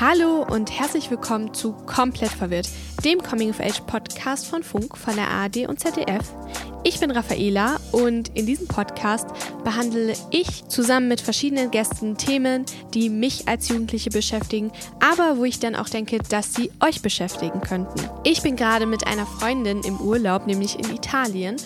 Hallo und herzlich willkommen zu Komplett verwirrt, dem Coming of Age Podcast von Funk, von der ARD und ZDF. Ich bin Raffaela und in diesem Podcast behandle ich zusammen mit verschiedenen Gästen Themen, die mich als Jugendliche beschäftigen, aber wo ich dann auch denke, dass sie euch beschäftigen könnten. Ich bin gerade mit einer Freundin im Urlaub, nämlich in Italien.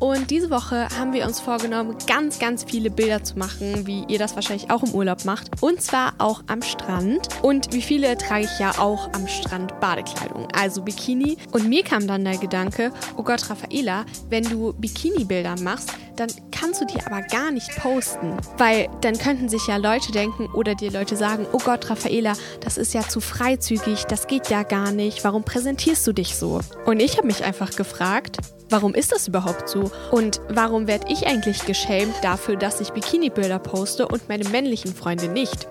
Und diese Woche haben wir uns vorgenommen, ganz, ganz viele Bilder zu machen, wie ihr das wahrscheinlich auch im Urlaub macht. Und zwar auch am Strand. Und wie viele trage ich ja auch am Strand Badekleidung, also Bikini. Und mir kam dann der Gedanke, oh Gott, Raffaela, wenn du Bikini-Bilder machst, dann kannst du die aber gar nicht posten. Weil dann könnten sich ja Leute denken oder dir Leute sagen, oh Gott, Raffaela, das ist ja zu freizügig, das geht ja gar nicht, warum präsentierst du dich so? Und ich habe mich einfach gefragt, warum ist das überhaupt so? Und warum werde ich eigentlich geschämt dafür, dass ich Bikini-Bilder poste und meine männlichen Freunde nicht?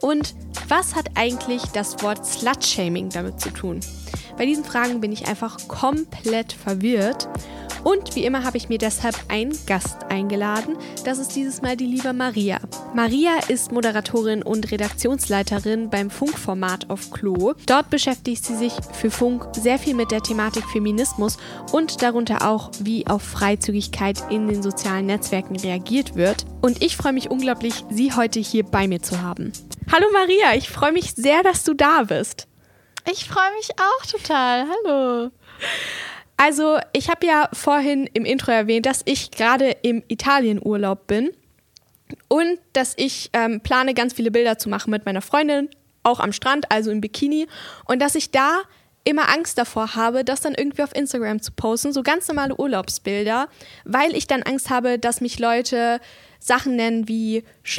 Und was hat eigentlich das Wort Slut-Shaming damit zu tun? Bei diesen Fragen bin ich einfach komplett verwirrt und wie immer habe ich mir deshalb einen Gast eingeladen. Das ist dieses Mal die liebe Maria. Maria ist Moderatorin und Redaktionsleiterin beim Funkformat auf Klo. Dort beschäftigt sie sich für Funk sehr viel mit der Thematik Feminismus und darunter auch, wie auf Freizügigkeit in den sozialen Netzwerken reagiert wird. Und ich freue mich unglaublich, sie heute hier bei mir zu haben. Hallo Maria, ich freue mich sehr, dass du da bist. Ich freue mich auch total. Hallo. Also, ich habe ja vorhin im Intro erwähnt, dass ich gerade im Italienurlaub bin und dass ich ähm, plane, ganz viele Bilder zu machen mit meiner Freundin, auch am Strand, also im Bikini. Und dass ich da immer Angst davor habe, das dann irgendwie auf Instagram zu posten, so ganz normale Urlaubsbilder, weil ich dann Angst habe, dass mich Leute Sachen nennen wie Sch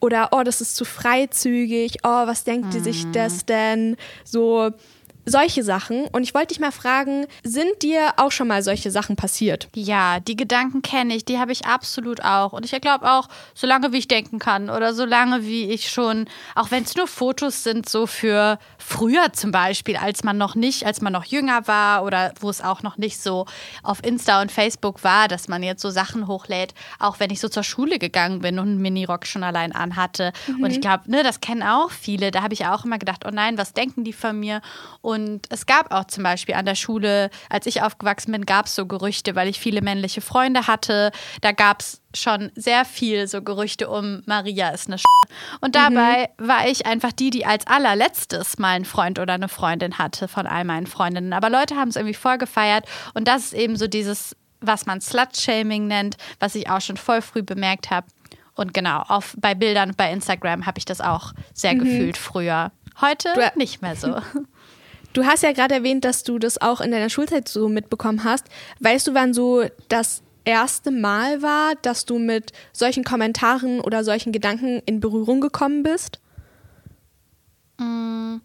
oder oh, das ist zu freizügig, oh, was denkt mhm. sich das denn? So solche Sachen. Und ich wollte dich mal fragen, sind dir auch schon mal solche Sachen passiert? Ja, die Gedanken kenne ich, die habe ich absolut auch. Und ich glaube auch, solange wie ich denken kann oder solange wie ich schon, auch wenn es nur Fotos sind, so für früher zum Beispiel, als man noch nicht, als man noch jünger war oder wo es auch noch nicht so auf Insta und Facebook war, dass man jetzt so Sachen hochlädt, auch wenn ich so zur Schule gegangen bin und einen Minirock schon allein anhatte. Mhm. Und ich glaube, ne, das kennen auch viele. Da habe ich auch immer gedacht, oh nein, was denken die von mir? Und und es gab auch zum Beispiel an der Schule, als ich aufgewachsen bin, gab es so Gerüchte, weil ich viele männliche Freunde hatte. Da gab es schon sehr viel so Gerüchte um Maria ist eine Sch Und dabei mhm. war ich einfach die, die als allerletztes mal einen Freund oder eine Freundin hatte von all meinen Freundinnen. Aber Leute haben es irgendwie voll gefeiert. Und das ist eben so dieses, was man Slut-Shaming nennt, was ich auch schon voll früh bemerkt habe. Und genau, auf, bei Bildern bei Instagram habe ich das auch sehr mhm. gefühlt früher. Heute du, nicht mehr so. Du hast ja gerade erwähnt, dass du das auch in deiner Schulzeit so mitbekommen hast. Weißt du, wann so das erste Mal war, dass du mit solchen Kommentaren oder solchen Gedanken in Berührung gekommen bist? Mm,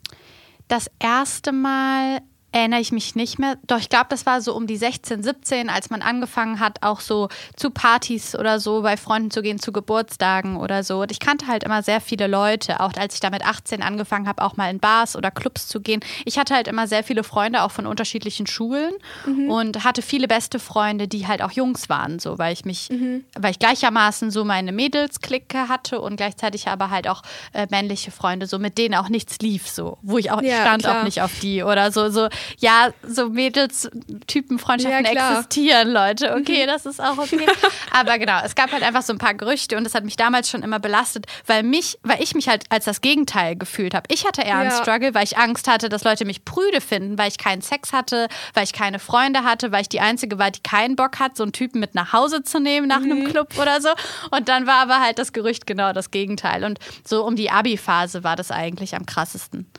das erste Mal erinnere ich mich nicht mehr. Doch ich glaube, das war so um die 16, 17, als man angefangen hat, auch so zu Partys oder so bei Freunden zu gehen, zu Geburtstagen oder so. Und ich kannte halt immer sehr viele Leute, auch als ich da mit 18 angefangen habe, auch mal in Bars oder Clubs zu gehen. Ich hatte halt immer sehr viele Freunde, auch von unterschiedlichen Schulen mhm. und hatte viele beste Freunde, die halt auch Jungs waren, so, weil ich mich, mhm. weil ich gleichermaßen so meine Mädelsklicke hatte und gleichzeitig aber halt auch äh, männliche Freunde, so mit denen auch nichts lief, so, wo ich auch, ja, stand klar. auch nicht auf die oder so, so ja, so Mädels-Typen-Freundschaften ja, existieren, Leute. Okay, mhm. das ist auch okay. Aber genau, es gab halt einfach so ein paar Gerüchte und das hat mich damals schon immer belastet, weil mich, weil ich mich halt als das Gegenteil gefühlt habe. Ich hatte eher ja. einen Struggle, weil ich Angst hatte, dass Leute mich prüde finden, weil ich keinen Sex hatte, weil ich keine Freunde hatte, weil ich die Einzige war, die keinen Bock hat, so einen Typen mit nach Hause zu nehmen nach mhm. einem Club oder so. Und dann war aber halt das Gerücht genau das Gegenteil. Und so um die Abi-Phase war das eigentlich am krassesten.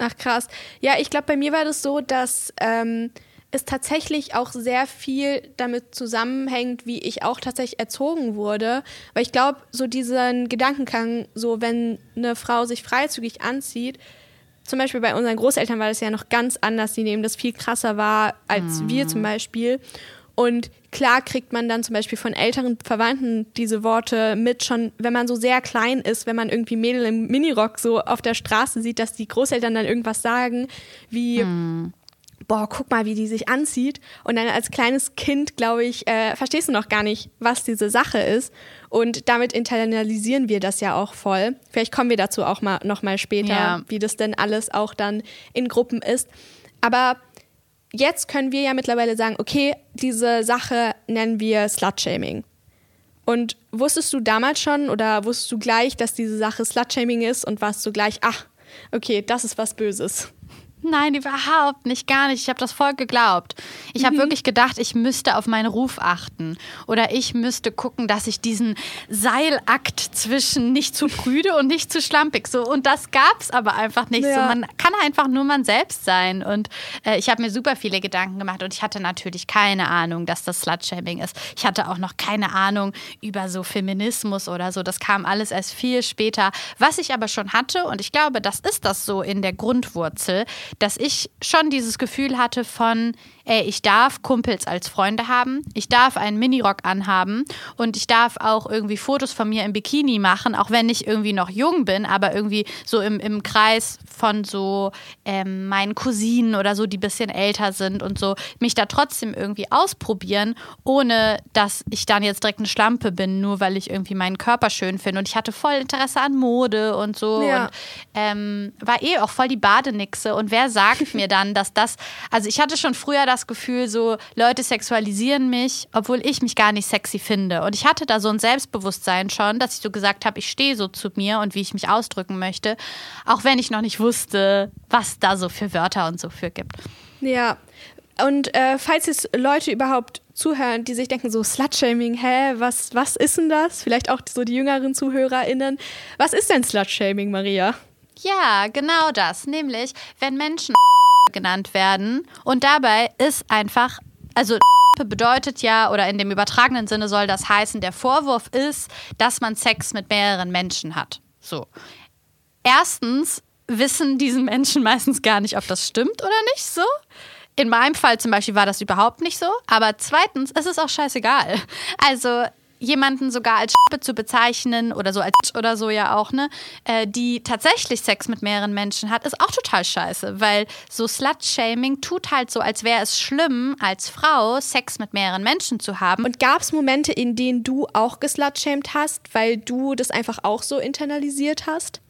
Ach krass. Ja, ich glaube, bei mir war das so, dass ähm, es tatsächlich auch sehr viel damit zusammenhängt, wie ich auch tatsächlich erzogen wurde. Weil ich glaube, so diesen Gedankengang, so wenn eine Frau sich freizügig anzieht, zum Beispiel bei unseren Großeltern war das ja noch ganz anders, die nehmen das viel krasser wahr als mhm. wir zum Beispiel. Und klar kriegt man dann zum Beispiel von älteren Verwandten diese Worte mit, schon wenn man so sehr klein ist, wenn man irgendwie Mädel im Minirock so auf der Straße sieht, dass die Großeltern dann irgendwas sagen, wie. Hm boah, guck mal, wie die sich anzieht. Und dann als kleines Kind, glaube ich, äh, verstehst du noch gar nicht, was diese Sache ist. Und damit internalisieren wir das ja auch voll. Vielleicht kommen wir dazu auch mal noch mal später, ja. wie das denn alles auch dann in Gruppen ist. Aber jetzt können wir ja mittlerweile sagen, okay, diese Sache nennen wir Slutshaming. Und wusstest du damals schon oder wusstest du gleich, dass diese Sache Slutshaming ist und warst du gleich, ach, okay, das ist was Böses? Nein, überhaupt nicht, gar nicht. Ich habe das voll geglaubt. Ich habe mhm. wirklich gedacht, ich müsste auf meinen Ruf achten. Oder ich müsste gucken, dass ich diesen Seilakt zwischen nicht zu prüde und nicht zu schlampig so. Und das gab es aber einfach nicht. Ja. So, man kann einfach nur man selbst sein. Und äh, ich habe mir super viele Gedanken gemacht und ich hatte natürlich keine Ahnung, dass das Slutshaming ist. Ich hatte auch noch keine Ahnung über so Feminismus oder so. Das kam alles erst viel später. Was ich aber schon hatte, und ich glaube, das ist das so in der Grundwurzel, dass ich schon dieses Gefühl hatte von, ey, ich darf Kumpels als Freunde haben, ich darf einen Minirock anhaben und ich darf auch irgendwie Fotos von mir im Bikini machen, auch wenn ich irgendwie noch jung bin, aber irgendwie so im, im Kreis von so ähm, meinen Cousinen oder so, die ein bisschen älter sind und so, mich da trotzdem irgendwie ausprobieren, ohne dass ich dann jetzt direkt eine Schlampe bin, nur weil ich irgendwie meinen Körper schön finde. Und ich hatte voll Interesse an Mode und so ja. und ähm, war eh auch voll die Badenixe. Und wer sagt mir dann, dass das, also ich hatte schon früher das Gefühl, so Leute sexualisieren mich, obwohl ich mich gar nicht sexy finde. Und ich hatte da so ein Selbstbewusstsein schon, dass ich so gesagt habe, ich stehe so zu mir und wie ich mich ausdrücken möchte, auch wenn ich noch nicht wusste, was da so für Wörter und so für gibt. Ja. Und äh, falls jetzt Leute überhaupt zuhören, die sich denken, so Slutshaming, hä, was, was ist denn das? Vielleicht auch so die jüngeren ZuhörerInnen. Was ist denn Slutshaming, Maria? Ja, genau das. Nämlich, wenn Menschen genannt werden und dabei ist einfach, also bedeutet ja, oder in dem übertragenen Sinne soll das heißen, der Vorwurf ist, dass man Sex mit mehreren Menschen hat. So. Erstens wissen diese Menschen meistens gar nicht, ob das stimmt oder nicht so. In meinem Fall zum Beispiel war das überhaupt nicht so. Aber zweitens, es ist auch scheißegal. Also jemanden sogar als Schippe zu bezeichnen oder so als oder so ja auch, ne, äh, die tatsächlich Sex mit mehreren Menschen hat, ist auch total scheiße, weil so Slut-Shaming tut halt so, als wäre es schlimm, als Frau Sex mit mehreren Menschen zu haben. Und gab es Momente, in denen du auch geslutshamed hast, weil du das einfach auch so internalisiert hast?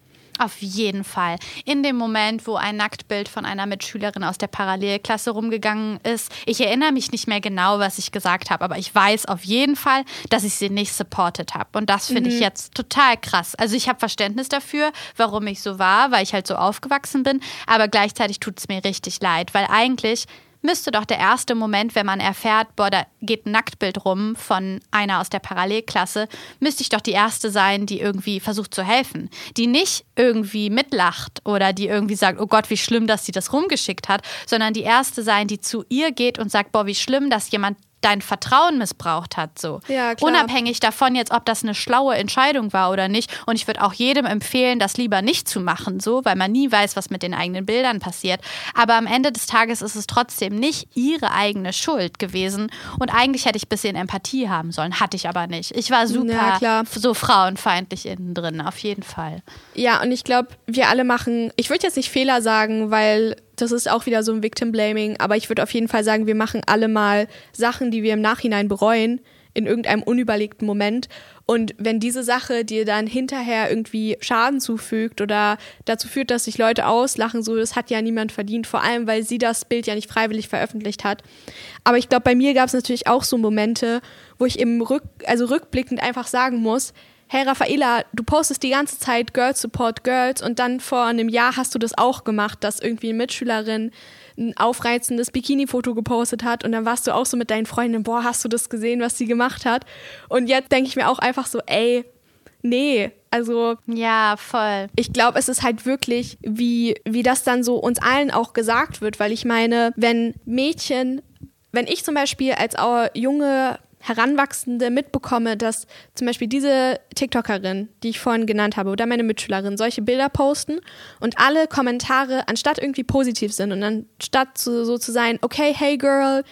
Auf jeden Fall. In dem Moment, wo ein Nacktbild von einer Mitschülerin aus der Parallelklasse rumgegangen ist, ich erinnere mich nicht mehr genau, was ich gesagt habe, aber ich weiß auf jeden Fall, dass ich sie nicht supported habe. Und das finde mhm. ich jetzt total krass. Also ich habe Verständnis dafür, warum ich so war, weil ich halt so aufgewachsen bin, aber gleichzeitig tut es mir richtig leid, weil eigentlich müsste doch der erste Moment, wenn man erfährt, boah, da geht ein Nacktbild rum von einer aus der Parallelklasse, müsste ich doch die erste sein, die irgendwie versucht zu helfen. Die nicht irgendwie mitlacht oder die irgendwie sagt, oh Gott, wie schlimm, dass sie das rumgeschickt hat, sondern die erste sein, die zu ihr geht und sagt, boah, wie schlimm, dass jemand dein Vertrauen missbraucht hat. So. Ja, klar. Unabhängig davon jetzt, ob das eine schlaue Entscheidung war oder nicht. Und ich würde auch jedem empfehlen, das lieber nicht zu machen, so, weil man nie weiß, was mit den eigenen Bildern passiert. Aber am Ende des Tages ist es trotzdem nicht ihre eigene Schuld gewesen. Und eigentlich hätte ich ein bisschen Empathie haben sollen. Hatte ich aber nicht. Ich war super ja, so frauenfeindlich innen drin, auf jeden Fall. Ja, und ich glaube, wir alle machen, ich würde jetzt nicht Fehler sagen, weil das ist auch wieder so ein Victim Blaming, aber ich würde auf jeden Fall sagen, wir machen alle mal Sachen, die wir im Nachhinein bereuen, in irgendeinem unüberlegten Moment. Und wenn diese Sache dir dann hinterher irgendwie Schaden zufügt oder dazu führt, dass sich Leute auslachen, so, das hat ja niemand verdient, vor allem, weil sie das Bild ja nicht freiwillig veröffentlicht hat. Aber ich glaube, bei mir gab es natürlich auch so Momente, wo ich im Rück, also rückblickend einfach sagen muss, hey Raffaela, du postest die ganze Zeit Girls Support Girls und dann vor einem Jahr hast du das auch gemacht, dass irgendwie eine Mitschülerin ein aufreizendes Bikini-Foto gepostet hat und dann warst du auch so mit deinen Freundinnen, boah, hast du das gesehen, was sie gemacht hat? Und jetzt denke ich mir auch einfach so, ey, nee, also ja, voll. Ich glaube, es ist halt wirklich, wie, wie das dann so uns allen auch gesagt wird, weil ich meine, wenn Mädchen, wenn ich zum Beispiel als junge Heranwachsende mitbekomme, dass zum Beispiel diese TikTokerin, die ich vorhin genannt habe, oder meine Mitschülerin solche Bilder posten und alle Kommentare anstatt irgendwie positiv sind und anstatt so, so zu sein, okay, hey girl,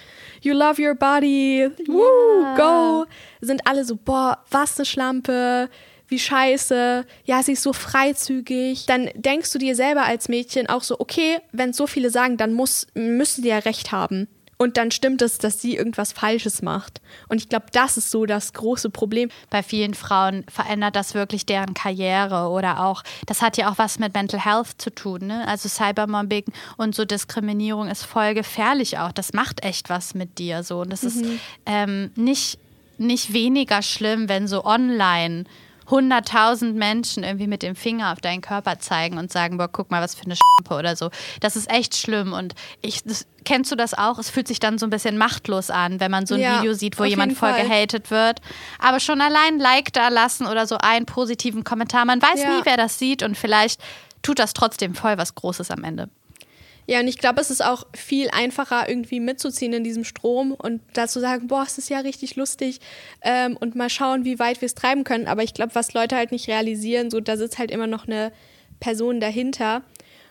you love your body, woo, go, sind alle so, boah, was eine Schlampe, wie scheiße, ja, sie ist so freizügig, dann denkst du dir selber als Mädchen auch so, okay, wenn so viele sagen, dann muss, müssen die ja recht haben. Und dann stimmt es, dass sie irgendwas Falsches macht. Und ich glaube, das ist so das große Problem. Bei vielen Frauen verändert das wirklich deren Karriere oder auch, das hat ja auch was mit Mental Health zu tun. Ne? Also Cybermobbing und so Diskriminierung ist voll gefährlich auch. Das macht echt was mit dir so. Und das mhm. ist ähm, nicht, nicht weniger schlimm, wenn so online 100.000 Menschen irgendwie mit dem Finger auf deinen Körper zeigen und sagen, boah, guck mal, was für eine Schlampe oder so. Das ist echt schlimm und ich, das, kennst du das auch? Es fühlt sich dann so ein bisschen machtlos an, wenn man so ein ja, Video sieht, wo jemand voll Fall. gehatet wird. Aber schon allein Like da lassen oder so einen positiven Kommentar. Man weiß ja. nie, wer das sieht und vielleicht tut das trotzdem voll was Großes am Ende. Ja, und ich glaube, es ist auch viel einfacher, irgendwie mitzuziehen in diesem Strom und dazu sagen, boah, es ist ja richtig lustig ähm, und mal schauen, wie weit wir es treiben können. Aber ich glaube, was Leute halt nicht realisieren, so da sitzt halt immer noch eine Person dahinter.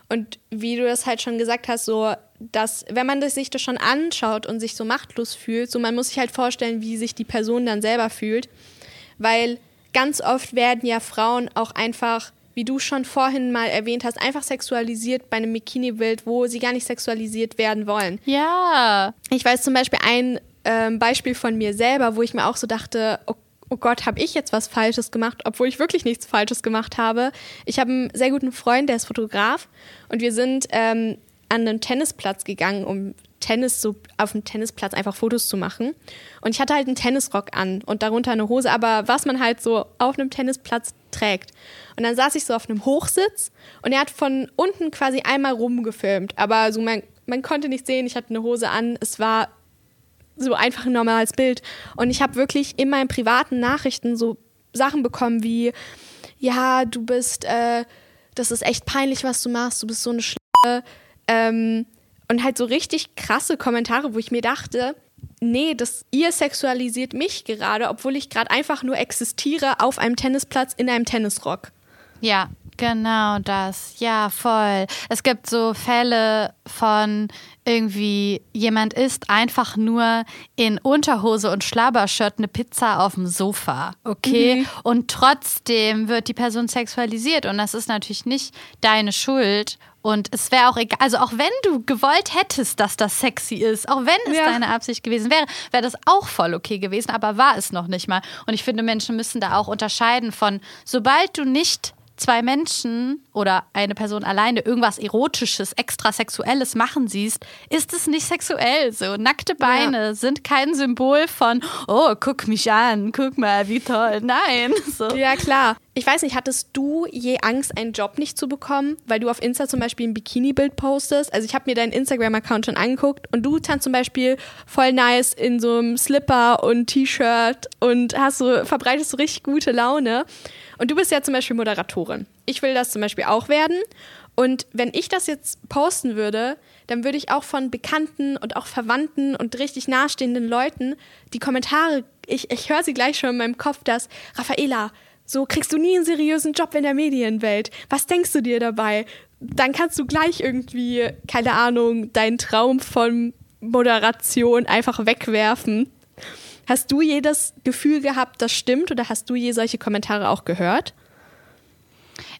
Und wie du das halt schon gesagt hast, so, dass, wenn man sich das schon anschaut und sich so machtlos fühlt, so man muss sich halt vorstellen, wie sich die Person dann selber fühlt. Weil ganz oft werden ja Frauen auch einfach wie du schon vorhin mal erwähnt hast, einfach sexualisiert bei einem Bikini-Bild, wo sie gar nicht sexualisiert werden wollen. Ja. Ich weiß zum Beispiel ein ähm, Beispiel von mir selber, wo ich mir auch so dachte, oh, oh Gott, habe ich jetzt was Falsches gemacht, obwohl ich wirklich nichts Falsches gemacht habe. Ich habe einen sehr guten Freund, der ist Fotograf und wir sind ähm, an einen Tennisplatz gegangen, um Tennis so auf dem Tennisplatz einfach Fotos zu machen. Und ich hatte halt einen Tennisrock an und darunter eine Hose, aber was man halt so auf einem Tennisplatz trägt. Und dann saß ich so auf einem Hochsitz und er hat von unten quasi einmal rumgefilmt, aber so man, man konnte nicht sehen, ich hatte eine Hose an, es war so einfach ein normales Bild. Und ich habe wirklich in meinen privaten Nachrichten so Sachen bekommen wie, ja, du bist, äh, das ist echt peinlich, was du machst, du bist so eine Sch ähm, und halt so richtig krasse Kommentare, wo ich mir dachte, nee, das, ihr sexualisiert mich gerade, obwohl ich gerade einfach nur existiere auf einem Tennisplatz in einem Tennisrock. Ja, genau das. Ja, voll. Es gibt so Fälle von irgendwie jemand isst einfach nur in Unterhose und Schlabbershirt eine Pizza auf dem Sofa, okay? Mhm. Und trotzdem wird die Person sexualisiert und das ist natürlich nicht deine Schuld und es wäre auch egal, also auch wenn du gewollt hättest, dass das sexy ist, auch wenn es ja. deine Absicht gewesen wäre, wäre das auch voll okay gewesen, aber war es noch nicht mal. Und ich finde, Menschen müssen da auch unterscheiden von, sobald du nicht zwei Menschen oder eine Person alleine irgendwas Erotisches, extrasexuelles machen siehst, ist es nicht sexuell. So nackte Beine ja. sind kein Symbol von, oh, guck mich an, guck mal, wie toll. Nein. So. Ja, klar. Ich weiß nicht, hattest du je Angst, einen Job nicht zu bekommen, weil du auf Insta zum Beispiel ein Bikini-Bild postest? Also ich habe mir deinen Instagram-Account schon angeguckt und du tanzt zum Beispiel voll nice in so einem Slipper und T-Shirt und hast so, verbreitest so richtig gute Laune. Und du bist ja zum Beispiel Moderatorin. Ich will das zum Beispiel auch werden. Und wenn ich das jetzt posten würde, dann würde ich auch von Bekannten und auch Verwandten und richtig nahestehenden Leuten die Kommentare, ich, ich höre sie gleich schon in meinem Kopf, dass Raffaela, so kriegst du nie einen seriösen Job in der Medienwelt. Was denkst du dir dabei? Dann kannst du gleich irgendwie, keine Ahnung, deinen Traum von Moderation einfach wegwerfen. Hast du je das Gefühl gehabt, das stimmt oder hast du je solche Kommentare auch gehört?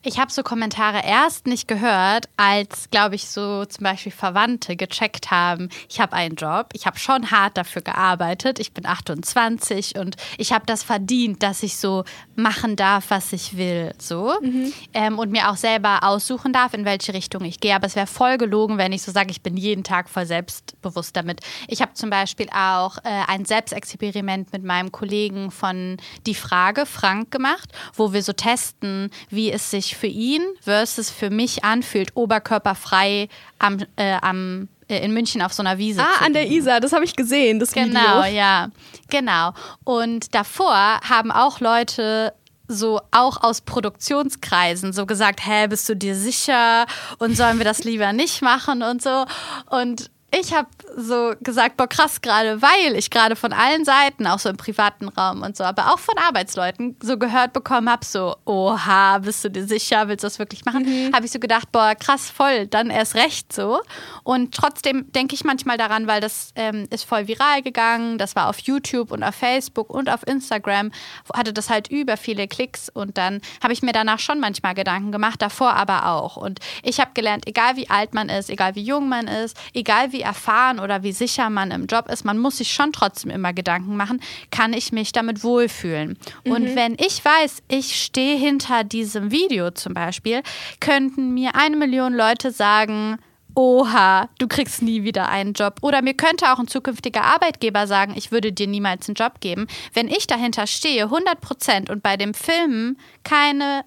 Ich habe so Kommentare erst nicht gehört, als, glaube ich, so zum Beispiel Verwandte gecheckt haben, ich habe einen Job, ich habe schon hart dafür gearbeitet, ich bin 28 und ich habe das verdient, dass ich so machen darf, was ich will, so. Mhm. Ähm, und mir auch selber aussuchen darf, in welche Richtung ich gehe. Aber es wäre voll gelogen, wenn ich so sage, ich bin jeden Tag voll selbstbewusst damit. Ich habe zum Beispiel auch äh, ein Selbstexperiment mit meinem Kollegen von Die Frage, Frank, gemacht, wo wir so testen, wie es sich für ihn versus für mich anfühlt, oberkörperfrei am, äh, am äh, in München auf so einer Wiese. Ah, an der Isar, das habe ich gesehen, das genau. Genau, ja, genau. Und davor haben auch Leute so auch aus Produktionskreisen so gesagt, hä, bist du dir sicher und sollen wir das lieber nicht machen und so und ich habe so gesagt, boah, krass gerade, weil ich gerade von allen Seiten, auch so im privaten Raum und so, aber auch von Arbeitsleuten so gehört bekommen habe, so, oha, bist du dir sicher, willst du das wirklich machen? Mhm. Habe ich so gedacht, boah, krass, voll, dann erst recht so. Und trotzdem denke ich manchmal daran, weil das ähm, ist voll viral gegangen, das war auf YouTube und auf Facebook und auf Instagram, hatte das halt über viele Klicks und dann habe ich mir danach schon manchmal Gedanken gemacht, davor aber auch. Und ich habe gelernt, egal wie alt man ist, egal wie jung man ist, egal wie wie erfahren oder wie sicher man im Job ist, man muss sich schon trotzdem immer Gedanken machen, kann ich mich damit wohlfühlen. Mhm. Und wenn ich weiß, ich stehe hinter diesem Video zum Beispiel, könnten mir eine Million Leute sagen, oha, du kriegst nie wieder einen Job. Oder mir könnte auch ein zukünftiger Arbeitgeber sagen, ich würde dir niemals einen Job geben. Wenn ich dahinter stehe, 100 Prozent und bei dem Filmen keine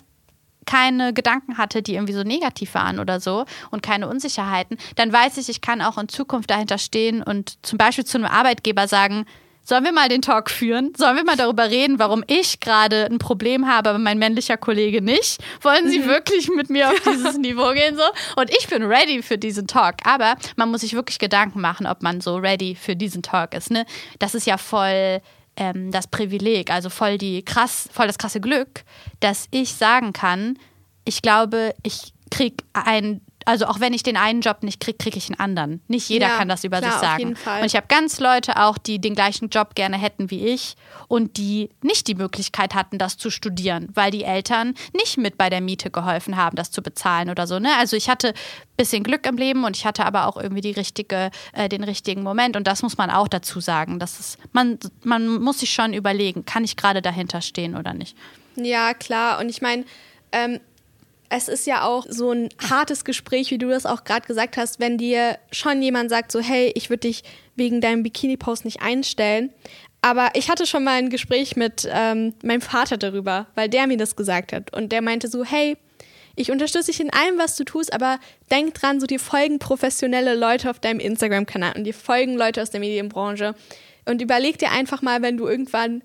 keine Gedanken hatte, die irgendwie so negativ waren oder so und keine Unsicherheiten, dann weiß ich, ich kann auch in Zukunft dahinter stehen und zum Beispiel zu einem Arbeitgeber sagen, Sollen wir mal den Talk führen? Sollen wir mal darüber reden, warum ich gerade ein Problem habe, aber mein männlicher Kollege nicht? Wollen Sie mhm. wirklich mit mir auf dieses Niveau gehen so? Und ich bin ready für diesen Talk. Aber man muss sich wirklich Gedanken machen, ob man so ready für diesen Talk ist. Ne? Das ist ja voll ähm, das Privileg, also voll die krass, voll das krasse Glück, dass ich sagen kann, ich glaube, ich kriege ein also auch wenn ich den einen Job nicht kriege, kriege ich einen anderen. Nicht jeder ja, kann das über klar, sich sagen. Und ich habe ganz Leute auch, die den gleichen Job gerne hätten wie ich und die nicht die Möglichkeit hatten, das zu studieren, weil die Eltern nicht mit bei der Miete geholfen haben, das zu bezahlen oder so. Ne? Also ich hatte ein bisschen Glück im Leben und ich hatte aber auch irgendwie die richtige, äh, den richtigen Moment. Und das muss man auch dazu sagen. Das ist, man, man muss sich schon überlegen, kann ich gerade dahinter stehen oder nicht. Ja, klar. Und ich meine, ähm, es ist ja auch so ein hartes Gespräch, wie du das auch gerade gesagt hast, wenn dir schon jemand sagt, so, hey, ich würde dich wegen deinem Bikini-Post nicht einstellen. Aber ich hatte schon mal ein Gespräch mit ähm, meinem Vater darüber, weil der mir das gesagt hat. Und der meinte so, hey, ich unterstütze dich in allem, was du tust, aber denk dran, so dir folgen professionelle Leute auf deinem Instagram-Kanal und dir folgen Leute aus der Medienbranche. Und überleg dir einfach mal, wenn du irgendwann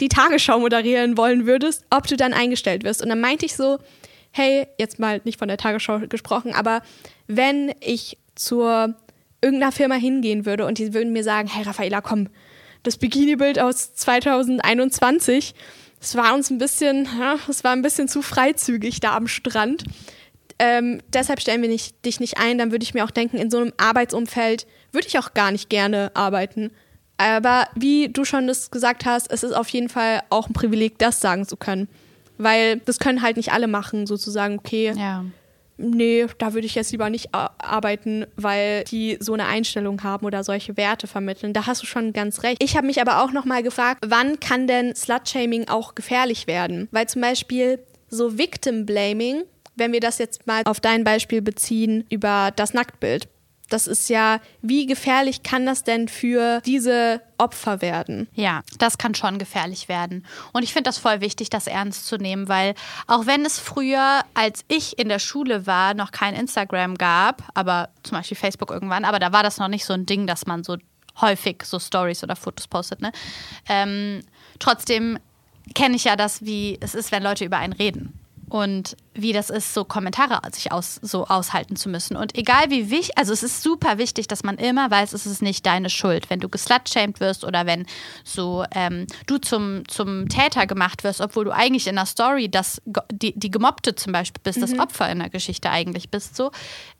die Tagesschau moderieren wollen würdest, ob du dann eingestellt wirst. Und dann meinte ich so, hey, jetzt mal nicht von der Tagesschau gesprochen, aber wenn ich zur irgendeiner Firma hingehen würde und die würden mir sagen, hey Raffaela, komm, das Bikini-Bild aus 2021, es war uns ein bisschen, es war ein bisschen zu freizügig da am Strand. Ähm, deshalb stellen wir nicht, dich nicht ein. Dann würde ich mir auch denken, in so einem Arbeitsumfeld würde ich auch gar nicht gerne arbeiten. Aber wie du schon das gesagt hast, es ist auf jeden Fall auch ein Privileg, das sagen zu können. Weil das können halt nicht alle machen, sozusagen, okay, ja. nee, da würde ich jetzt lieber nicht arbeiten, weil die so eine Einstellung haben oder solche Werte vermitteln. Da hast du schon ganz recht. Ich habe mich aber auch nochmal gefragt, wann kann denn Slut-Shaming auch gefährlich werden? Weil zum Beispiel so Victim-Blaming, wenn wir das jetzt mal auf dein Beispiel beziehen über das Nacktbild das ist ja, wie gefährlich kann das denn für diese Opfer werden? Ja, das kann schon gefährlich werden. Und ich finde das voll wichtig, das ernst zu nehmen, weil auch wenn es früher, als ich in der Schule war, noch kein Instagram gab, aber zum Beispiel Facebook irgendwann, aber da war das noch nicht so ein Ding, dass man so häufig so Stories oder Fotos postet. Ne? Ähm, trotzdem kenne ich ja das, wie es ist, wenn Leute über einen reden und wie das ist, so Kommentare sich aus, so aushalten zu müssen. Und egal wie wichtig, also es ist super wichtig, dass man immer weiß, es ist nicht deine Schuld, wenn du geslutshamed wirst oder wenn so ähm, du zum, zum Täter gemacht wirst, obwohl du eigentlich in der Story das, die, die Gemobbte zum Beispiel bist, mhm. das Opfer in der Geschichte eigentlich bist, so.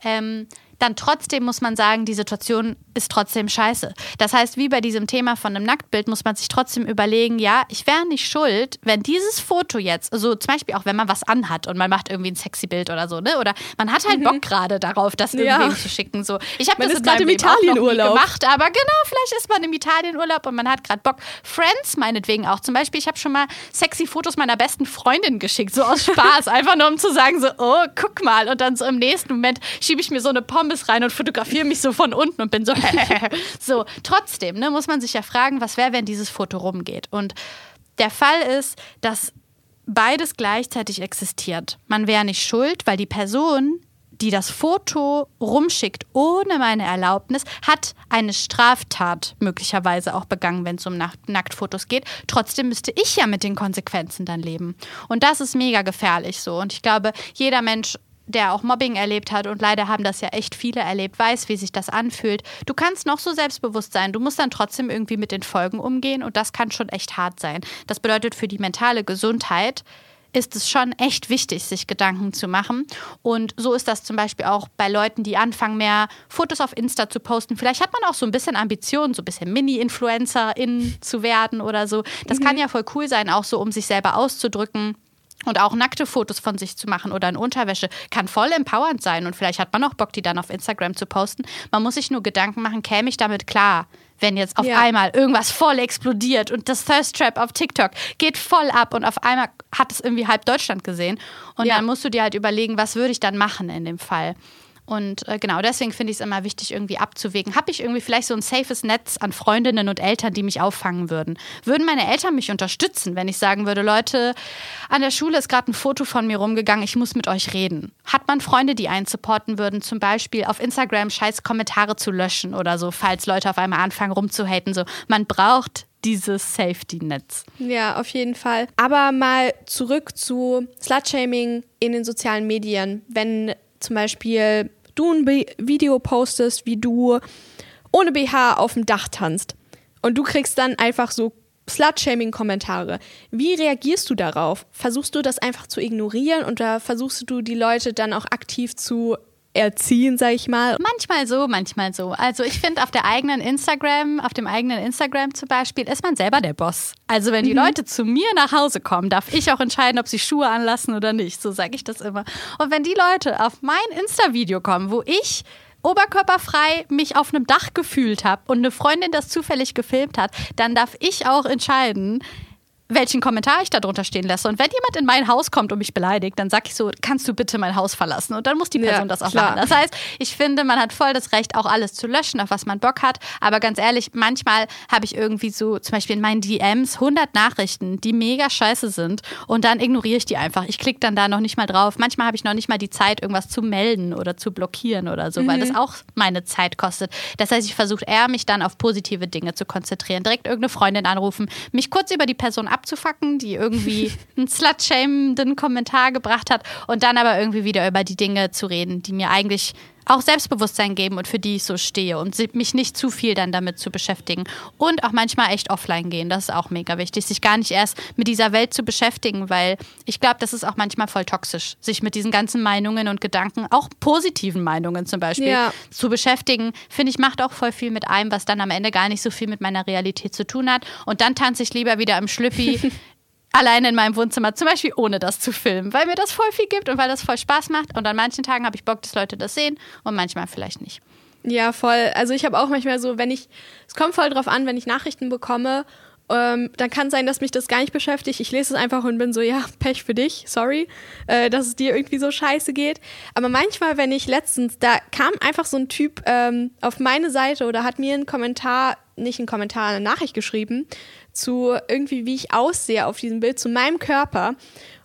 Ähm, dann trotzdem muss man sagen, die Situation ist trotzdem scheiße. Das heißt, wie bei diesem Thema von einem Nacktbild muss man sich trotzdem überlegen, ja, ich wäre nicht schuld, wenn dieses Foto jetzt, also zum Beispiel auch wenn man was anhat und man macht irgendwie ein sexy Bild oder so, ne? Oder man hat halt mhm. Bock gerade darauf, das irgendwem ja. zu schicken. So, ich habe das gerade im Italienurlaub gemacht, aber genau, vielleicht ist man im Italienurlaub und man hat gerade Bock. Friends meinetwegen auch. Zum Beispiel, ich habe schon mal sexy Fotos meiner besten Freundin geschickt, so aus Spaß, einfach nur um zu sagen, so, oh, guck mal. Und dann so im nächsten Moment schiebe ich mir so eine Pommes rein und fotografiere mich so von unten und bin so, so, trotzdem, ne, muss man sich ja fragen, was wäre, wenn dieses Foto rumgeht. Und der Fall ist, dass beides gleichzeitig existiert. Man wäre nicht schuld, weil die Person, die das Foto rumschickt ohne meine Erlaubnis, hat eine Straftat möglicherweise auch begangen, wenn es um Nacktfotos geht. Trotzdem müsste ich ja mit den Konsequenzen dann leben. Und das ist mega gefährlich so. Und ich glaube, jeder Mensch der auch Mobbing erlebt hat und leider haben das ja echt viele erlebt, weiß, wie sich das anfühlt. Du kannst noch so selbstbewusst sein, du musst dann trotzdem irgendwie mit den Folgen umgehen und das kann schon echt hart sein. Das bedeutet für die mentale Gesundheit, ist es schon echt wichtig, sich Gedanken zu machen. Und so ist das zum Beispiel auch bei Leuten, die anfangen, mehr Fotos auf Insta zu posten. Vielleicht hat man auch so ein bisschen Ambitionen, so ein bisschen Mini-Influencerin zu werden oder so. Das mhm. kann ja voll cool sein, auch so, um sich selber auszudrücken. Und auch nackte Fotos von sich zu machen oder in Unterwäsche kann voll empowernd sein. Und vielleicht hat man auch Bock, die dann auf Instagram zu posten. Man muss sich nur Gedanken machen, käme ich damit klar? wenn jetzt auf ja. einmal irgendwas voll explodiert und das Thirst Trap auf TikTok geht voll ab und auf einmal hat es irgendwie halb Deutschland gesehen. Und ja. dann musst du dir halt überlegen, was würde ich dann machen in dem Fall. Und äh, genau deswegen finde ich es immer wichtig, irgendwie abzuwägen. Habe ich irgendwie vielleicht so ein safes Netz an Freundinnen und Eltern, die mich auffangen würden? Würden meine Eltern mich unterstützen, wenn ich sagen würde, Leute, an der Schule ist gerade ein Foto von mir rumgegangen, ich muss mit euch reden? Hat man Freunde, die einen supporten würden, zum Beispiel auf Instagram scheiß Kommentare zu löschen oder so, falls Leute auf einmal anfangen rumzuhaten? So, man braucht dieses Safety-Netz. Ja, auf jeden Fall. Aber mal zurück zu Slutshaming in den sozialen Medien. Wenn zum Beispiel du ein Video postest, wie du ohne BH auf dem Dach tanzt und du kriegst dann einfach so Slut-Shaming-Kommentare. Wie reagierst du darauf? Versuchst du das einfach zu ignorieren oder versuchst du die Leute dann auch aktiv zu erziehen, sag ich mal. Manchmal so, manchmal so. Also ich finde, auf der eigenen Instagram, auf dem eigenen Instagram zum Beispiel, ist man selber der Boss. Also wenn die mhm. Leute zu mir nach Hause kommen, darf ich auch entscheiden, ob sie Schuhe anlassen oder nicht. So sage ich das immer. Und wenn die Leute auf mein Insta-Video kommen, wo ich oberkörperfrei mich auf einem Dach gefühlt habe und eine Freundin das zufällig gefilmt hat, dann darf ich auch entscheiden, welchen Kommentar ich da drunter stehen lasse. Und wenn jemand in mein Haus kommt und mich beleidigt, dann sag ich so, kannst du bitte mein Haus verlassen? Und dann muss die Person ja, das auch klar. machen. Das heißt, ich finde, man hat voll das Recht, auch alles zu löschen, auf was man Bock hat. Aber ganz ehrlich, manchmal habe ich irgendwie so, zum Beispiel in meinen DMs, 100 Nachrichten, die mega scheiße sind. Und dann ignoriere ich die einfach. Ich klicke dann da noch nicht mal drauf. Manchmal habe ich noch nicht mal die Zeit, irgendwas zu melden oder zu blockieren oder so, mhm. weil das auch meine Zeit kostet. Das heißt, ich versuche eher, mich dann auf positive Dinge zu konzentrieren. Direkt irgendeine Freundin anrufen, mich kurz über die Person ab abzufacken, die irgendwie einen slut-shamenden Kommentar gebracht hat und dann aber irgendwie wieder über die Dinge zu reden, die mir eigentlich auch Selbstbewusstsein geben und für die ich so stehe und mich nicht zu viel dann damit zu beschäftigen. Und auch manchmal echt offline gehen, das ist auch mega wichtig, sich gar nicht erst mit dieser Welt zu beschäftigen, weil ich glaube, das ist auch manchmal voll toxisch, sich mit diesen ganzen Meinungen und Gedanken, auch positiven Meinungen zum Beispiel, ja. zu beschäftigen. Finde ich, macht auch voll viel mit einem, was dann am Ende gar nicht so viel mit meiner Realität zu tun hat. Und dann tanze ich lieber wieder im Schlüppi alleine in meinem Wohnzimmer, zum Beispiel ohne das zu filmen, weil mir das voll viel gibt und weil das voll Spaß macht. Und an manchen Tagen habe ich Bock, dass Leute das sehen und manchmal vielleicht nicht. Ja, voll. Also ich habe auch manchmal so, wenn ich, es kommt voll drauf an, wenn ich Nachrichten bekomme, ähm, dann kann sein, dass mich das gar nicht beschäftigt. Ich lese es einfach und bin so, ja, Pech für dich, sorry, äh, dass es dir irgendwie so scheiße geht. Aber manchmal, wenn ich letztens, da kam einfach so ein Typ ähm, auf meine Seite oder hat mir einen Kommentar, nicht einen Kommentar, eine Nachricht geschrieben, zu irgendwie, wie ich aussehe auf diesem Bild, zu meinem Körper.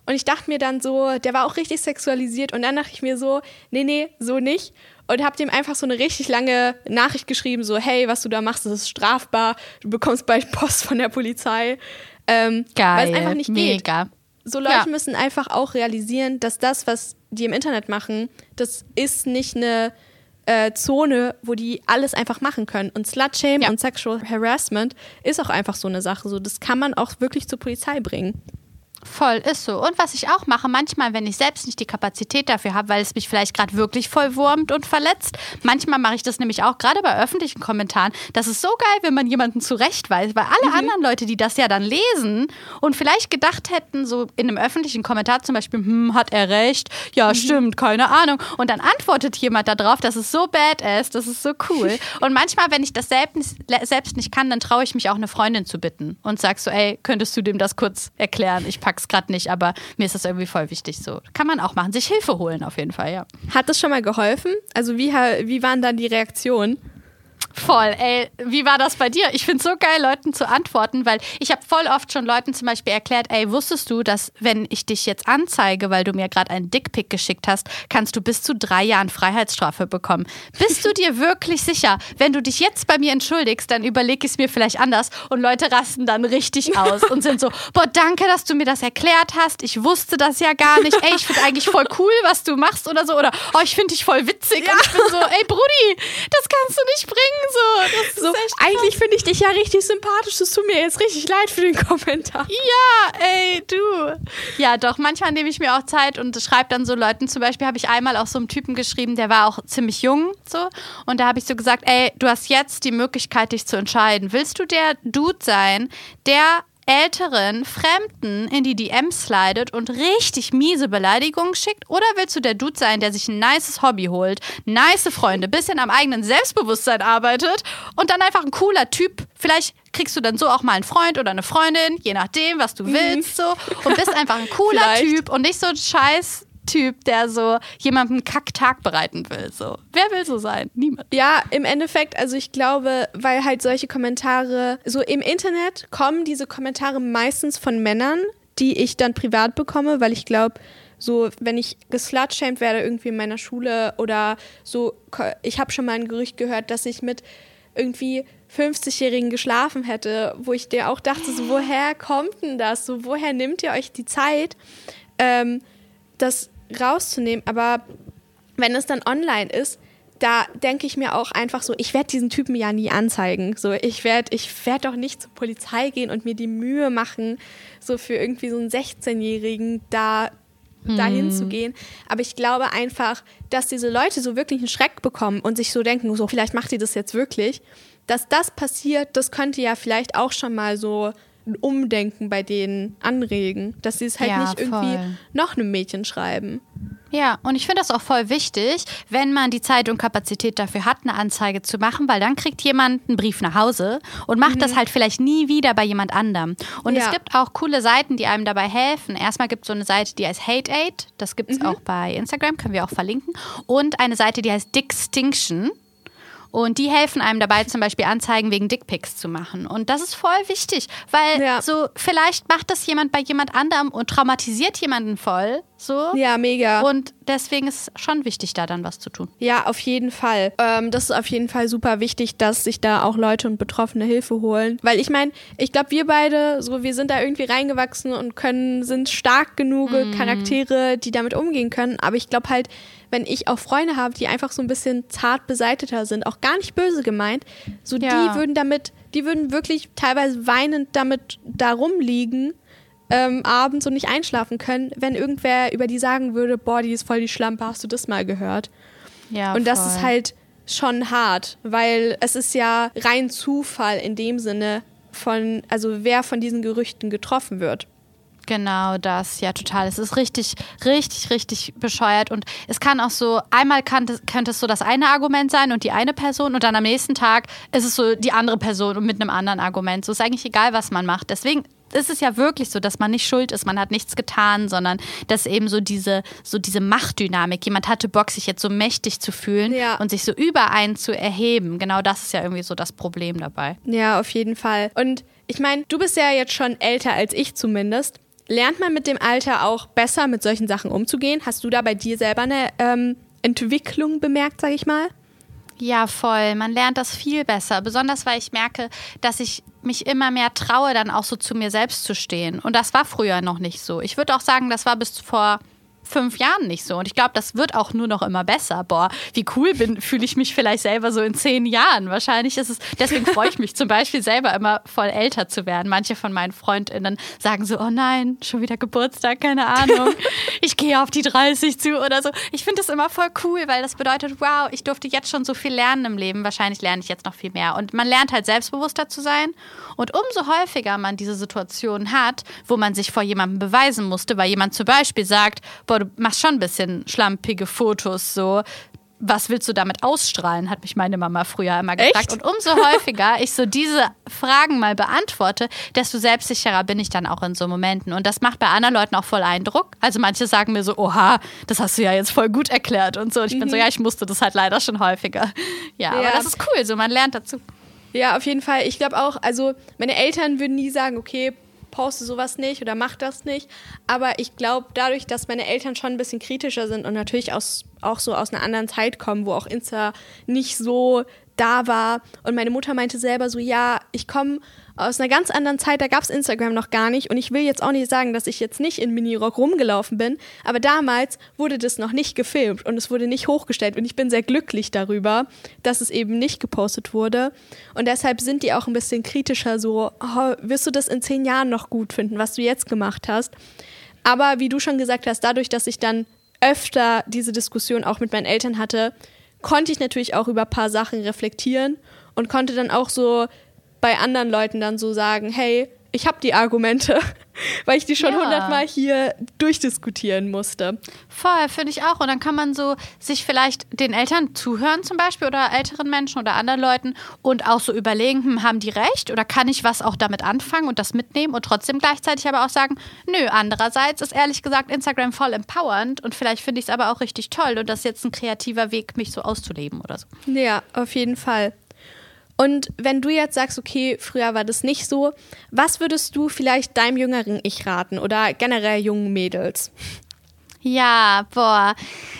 Und ich dachte mir dann so, der war auch richtig sexualisiert. Und dann dachte ich mir so, nee, nee, so nicht. Und hab dem einfach so eine richtig lange Nachricht geschrieben, so, hey, was du da machst, das ist strafbar. Du bekommst bald Post von der Polizei. Ähm, Geil, weil es einfach nicht mega. geht. So Leute ja. müssen einfach auch realisieren, dass das, was die im Internet machen, das ist nicht eine äh, Zone, wo die alles einfach machen können. Und Slutshaming ja. und Sexual Harassment ist auch einfach so eine Sache. So, das kann man auch wirklich zur Polizei bringen. Voll, ist so. Und was ich auch mache, manchmal, wenn ich selbst nicht die Kapazität dafür habe, weil es mich vielleicht gerade wirklich voll wurmt und verletzt, manchmal mache ich das nämlich auch, gerade bei öffentlichen Kommentaren. Das ist so geil, wenn man jemanden zurechtweist, weil alle mhm. anderen Leute, die das ja dann lesen und vielleicht gedacht hätten, so in einem öffentlichen Kommentar zum Beispiel, hm, hat er recht? Ja, mhm. stimmt, keine Ahnung. Und dann antwortet jemand darauf, das ist so badass, das ist so cool. und manchmal, wenn ich das selbst, selbst nicht kann, dann traue ich mich auch eine Freundin zu bitten und sag so, ey, könntest du dem das kurz erklären? Ich packe pack's gerade nicht, aber mir ist das irgendwie voll wichtig. So kann man auch machen, sich Hilfe holen auf jeden Fall, ja. Hat das schon mal geholfen? Also wie, wie waren dann die Reaktionen? Voll, ey, wie war das bei dir? Ich finde es so geil, Leuten zu antworten, weil ich habe voll oft schon Leuten zum Beispiel erklärt, ey, wusstest du, dass wenn ich dich jetzt anzeige, weil du mir gerade einen Dickpick geschickt hast, kannst du bis zu drei Jahren Freiheitsstrafe bekommen. Bist du dir wirklich sicher? Wenn du dich jetzt bei mir entschuldigst, dann überlege ich es mir vielleicht anders und Leute rasten dann richtig aus und sind so, boah, danke, dass du mir das erklärt hast. Ich wusste das ja gar nicht. Ey, ich finde eigentlich voll cool, was du machst oder so. Oder, oh, ich finde dich voll witzig. Ja. Und ich bin so, ey, Brudi, das kannst du nicht bringen so. so eigentlich finde ich dich ja richtig sympathisch. Es tut mir jetzt richtig leid für den Kommentar. Ja, ey, du. Ja, doch, manchmal nehme ich mir auch Zeit und schreibe dann so Leuten. Zum Beispiel habe ich einmal auch so einem Typen geschrieben, der war auch ziemlich jung. so Und da habe ich so gesagt, ey, du hast jetzt die Möglichkeit, dich zu entscheiden. Willst du der Dude sein, der älteren Fremden in die DMs slidet und richtig miese Beleidigungen schickt? Oder willst du der Dude sein, der sich ein nices Hobby holt, nice Freunde, bisschen am eigenen Selbstbewusstsein arbeitet und dann einfach ein cooler Typ? Vielleicht kriegst du dann so auch mal einen Freund oder eine Freundin, je nachdem, was du mhm. willst, so und bist einfach ein cooler Typ und nicht so ein scheiß Typ, der so jemandem Kacktag bereiten will. So. Wer will so sein? Niemand. Ja, im Endeffekt, also ich glaube, weil halt solche Kommentare, so im Internet kommen diese Kommentare meistens von Männern, die ich dann privat bekomme, weil ich glaube, so, wenn ich geslutshamed werde irgendwie in meiner Schule oder so, ich habe schon mal ein Gerücht gehört, dass ich mit irgendwie 50-Jährigen geschlafen hätte, wo ich dir auch dachte, so, woher kommt denn das? So, woher nimmt ihr euch die Zeit, ähm, das rauszunehmen. Aber wenn es dann online ist, da denke ich mir auch einfach so, ich werde diesen Typen ja nie anzeigen. So, ich werde ich werd doch nicht zur Polizei gehen und mir die Mühe machen, so für irgendwie so einen 16-Jährigen da dahin zu hm. gehen. Aber ich glaube einfach, dass diese Leute so wirklich einen Schreck bekommen und sich so denken, so vielleicht macht die das jetzt wirklich. Dass das passiert, das könnte ja vielleicht auch schon mal so ein Umdenken bei denen anregen, dass sie es halt ja, nicht irgendwie voll. noch einem Mädchen schreiben. Ja, und ich finde das auch voll wichtig, wenn man die Zeit und Kapazität dafür hat, eine Anzeige zu machen, weil dann kriegt jemand einen Brief nach Hause und macht mhm. das halt vielleicht nie wieder bei jemand anderem. Und ja. es gibt auch coole Seiten, die einem dabei helfen. Erstmal gibt es so eine Seite, die heißt Hate Aid, das gibt es mhm. auch bei Instagram, können wir auch verlinken. Und eine Seite, die heißt Dickstinction. Und die helfen einem dabei, zum Beispiel Anzeigen wegen Dickpics zu machen. Und das ist voll wichtig, weil ja. so vielleicht macht das jemand bei jemand anderem und traumatisiert jemanden voll. So. Ja, mega. Und deswegen ist es schon wichtig, da dann was zu tun. Ja, auf jeden Fall. Ähm, das ist auf jeden Fall super wichtig, dass sich da auch Leute und Betroffene Hilfe holen. Weil ich meine, ich glaube, wir beide, so, wir sind da irgendwie reingewachsen und können, sind stark genug mhm. Charaktere, die damit umgehen können. Aber ich glaube halt, wenn ich auch Freunde habe, die einfach so ein bisschen zart beseiteter sind, auch gar nicht böse gemeint, so ja. die würden damit, die würden wirklich teilweise weinend damit da rumliegen, ähm, abends und nicht einschlafen können, wenn irgendwer über die sagen würde, boah, die ist voll die Schlampe, hast du das mal gehört? Ja. Und das voll. ist halt schon hart, weil es ist ja rein Zufall in dem Sinne von, also wer von diesen Gerüchten getroffen wird. Genau das, ja, total. Es ist richtig, richtig, richtig bescheuert. Und es kann auch so, einmal kann, könnte es so das eine Argument sein und die eine Person und dann am nächsten Tag ist es so die andere Person und mit einem anderen Argument. So ist eigentlich egal, was man macht. Deswegen ist es ja wirklich so, dass man nicht schuld ist, man hat nichts getan, sondern dass eben so diese, so diese Machtdynamik, jemand hatte Bock, sich jetzt so mächtig zu fühlen ja. und sich so über einen zu erheben. Genau das ist ja irgendwie so das Problem dabei. Ja, auf jeden Fall. Und ich meine, du bist ja jetzt schon älter als ich zumindest. Lernt man mit dem Alter auch besser mit solchen Sachen umzugehen? Hast du da bei dir selber eine ähm, Entwicklung bemerkt, sag ich mal? Ja, voll. Man lernt das viel besser. Besonders weil ich merke, dass ich mich immer mehr traue, dann auch so zu mir selbst zu stehen. Und das war früher noch nicht so. Ich würde auch sagen, das war bis vor fünf Jahren nicht so. Und ich glaube, das wird auch nur noch immer besser. Boah, wie cool bin, fühle ich mich vielleicht selber so in zehn Jahren. Wahrscheinlich ist es, deswegen freue ich mich zum Beispiel selber immer voll älter zu werden. Manche von meinen FreundInnen sagen so, oh nein, schon wieder Geburtstag, keine Ahnung. Ich gehe auf die 30 zu oder so. Ich finde das immer voll cool, weil das bedeutet, wow, ich durfte jetzt schon so viel lernen im Leben. Wahrscheinlich lerne ich jetzt noch viel mehr. Und man lernt halt selbstbewusster zu sein. Und umso häufiger man diese Situation hat, wo man sich vor jemandem beweisen musste, weil jemand zum Beispiel sagt, boah, du machst schon ein bisschen schlampige Fotos so, was willst du damit ausstrahlen, hat mich meine Mama früher immer gefragt. Echt? Und umso häufiger ich so diese Fragen mal beantworte, desto selbstsicherer bin ich dann auch in so Momenten. Und das macht bei anderen Leuten auch voll Eindruck. Also manche sagen mir so, oha, das hast du ja jetzt voll gut erklärt und so. Und ich bin so, ja, ich musste das halt leider schon häufiger. Ja, aber Ja. das ist cool, so man lernt dazu. Ja, auf jeden Fall. Ich glaube auch, also meine Eltern würden nie sagen, okay, poste sowas nicht oder mach das nicht. Aber ich glaube, dadurch, dass meine Eltern schon ein bisschen kritischer sind und natürlich aus, auch so aus einer anderen Zeit kommen, wo auch Insta nicht so da war. Und meine Mutter meinte selber so, ja, ich komme aus einer ganz anderen Zeit, da gab es Instagram noch gar nicht. Und ich will jetzt auch nicht sagen, dass ich jetzt nicht in Minirock rumgelaufen bin, aber damals wurde das noch nicht gefilmt und es wurde nicht hochgestellt. Und ich bin sehr glücklich darüber, dass es eben nicht gepostet wurde. Und deshalb sind die auch ein bisschen kritischer, so, oh, wirst du das in zehn Jahren noch gut finden, was du jetzt gemacht hast? Aber wie du schon gesagt hast, dadurch, dass ich dann öfter diese Diskussion auch mit meinen Eltern hatte, konnte ich natürlich auch über ein paar Sachen reflektieren und konnte dann auch so bei anderen Leuten dann so sagen, hey, ich habe die Argumente, weil ich die schon Ja. hundertmal hier durchdiskutieren musste. Voll, finde ich auch. Und dann kann man so sich vielleicht den Eltern zuhören zum Beispiel oder älteren Menschen oder anderen Leuten und auch so überlegen, hm, haben die recht oder kann ich was auch damit anfangen und das mitnehmen und trotzdem gleichzeitig aber auch sagen, nö, andererseits ist ehrlich gesagt Instagram voll empowernd und vielleicht finde ich es aber auch richtig toll und das ist jetzt ein kreativer Weg, mich so auszuleben oder so. Ja, auf jeden Fall. Und wenn du jetzt sagst, okay, früher war das nicht so, was würdest du vielleicht deinem jüngeren Ich raten oder generell jungen Mädels? Ja, boah.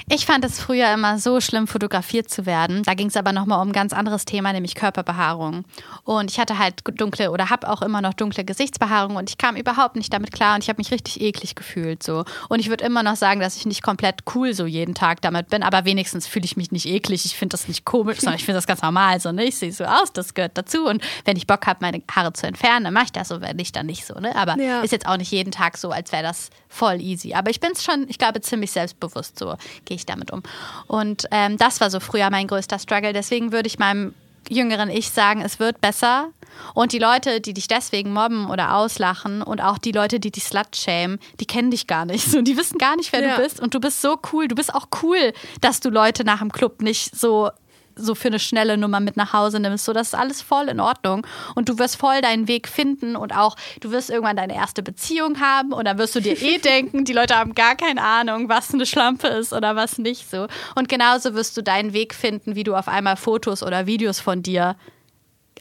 Ich fand es früher immer so schlimm, fotografiert zu werden. Da ging es aber nochmal um ein ganz anderes Thema, nämlich Körperbehaarung. Und ich hatte halt dunkle oder habe auch immer noch dunkle Gesichtsbehaarung und ich kam überhaupt nicht damit klar und ich habe mich richtig eklig gefühlt so. Und ich würde immer noch sagen, dass ich nicht komplett cool so jeden Tag damit bin, aber wenigstens fühle ich mich nicht eklig. Ich finde das nicht komisch, sondern ich finde das ganz normal so. Ne? Ich sehe so aus, das gehört dazu. Und wenn ich Bock habe, meine Haare zu entfernen, dann mache ich das so, wenn nicht, dann nicht so. Ne? Aber Ja. ist jetzt auch nicht jeden Tag so, als wäre das voll easy. Aber ich bin es schon, ich glaube, ziemlich selbstbewusst, so gehe ich damit um. Und ähm, das war so früher mein größter Struggle. Deswegen würde ich meinem jüngeren Ich sagen, es wird besser. Und die Leute, die dich deswegen mobben oder auslachen und auch die Leute, die dich slut-shamen, die kennen dich gar nicht. So, die wissen gar nicht, wer Ja. du bist. Und du bist so cool. Du bist auch cool, dass du Leute nach dem Club nicht so so für eine schnelle Nummer mit nach Hause nimmst. So, das ist alles voll in Ordnung. Und du wirst voll deinen Weg finden und auch, du wirst irgendwann deine erste Beziehung haben und dann wirst du dir eh denken, die Leute haben gar keine Ahnung, was eine Schlampe ist oder was nicht so. Und genauso wirst du deinen Weg finden, wie du auf einmal Fotos oder Videos von dir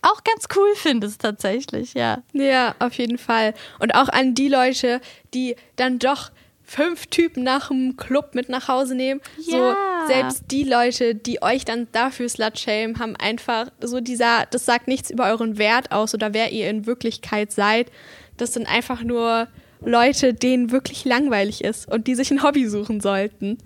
auch ganz cool findest tatsächlich, ja. Ja, auf jeden Fall. Und auch an die Leute, die dann doch fünf Typen nach dem Club mit nach Hause nehmen. So, Ja. selbst die Leute, die euch dann dafür slut-shame, haben einfach so dieser, das sagt nichts über euren Wert aus oder wer ihr in Wirklichkeit seid. Das sind einfach nur Leute, denen wirklich langweilig ist und die sich ein Hobby suchen sollten.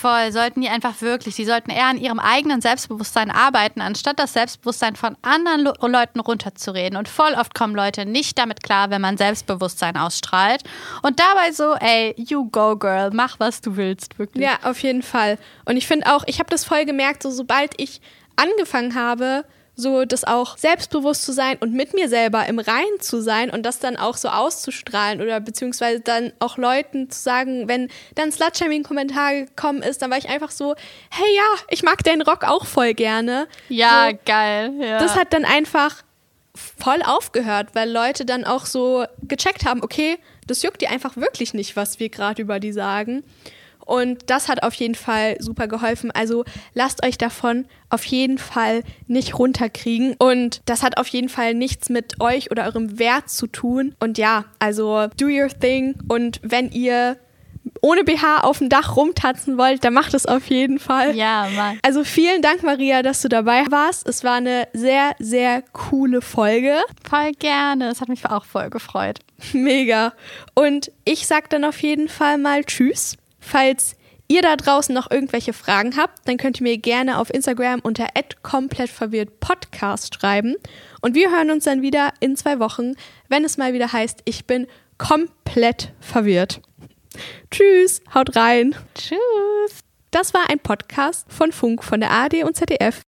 Voll, sollten die einfach wirklich, die sollten eher an ihrem eigenen Selbstbewusstsein arbeiten, anstatt das Selbstbewusstsein von anderen Lo Leuten runterzureden. Und voll oft kommen Leute nicht damit klar, wenn man Selbstbewusstsein ausstrahlt. Und dabei so, ey, you go girl, mach was du willst, wirklich. Ja, auf jeden Fall. Und ich finde auch, ich habe das voll gemerkt, so sobald ich angefangen habe, so das auch selbstbewusst zu sein und mit mir selber im Reinen zu sein und das dann auch so auszustrahlen oder beziehungsweise dann auch Leuten zu sagen, wenn dann Slutshaming-Kommentar gekommen ist, dann war ich einfach so, hey ja, ich mag den Rock auch voll gerne. Ja, so, geil. Ja. das hat dann einfach voll aufgehört, weil Leute dann auch so gecheckt haben, okay, das juckt die einfach wirklich nicht, was wir gerade über die sagen. Und das hat auf jeden Fall super geholfen. Also lasst euch davon auf jeden Fall nicht runterkriegen. Und das hat auf jeden Fall nichts mit euch oder eurem Wert zu tun. Und ja, also do your thing. Und wenn ihr ohne BH auf dem Dach rumtanzen wollt, dann macht es auf jeden Fall. ja, Mann. Also vielen Dank, Maria, dass du dabei warst. Es war eine sehr, sehr coole Folge. Voll gerne. Das hat mich auch voll gefreut. Mega. Und ich sag dann auf jeden Fall mal Tschüss. Falls ihr da draußen noch irgendwelche Fragen habt, dann könnt ihr mir gerne auf Instagram unter komplettverwirrt schreiben. Und wir hören uns dann wieder in zwei Wochen, wenn es mal wieder heißt, ich bin komplett verwirrt. Tschüss, haut rein. Tschüss. Das war ein Podcast von Funk von der ARD und ZDF.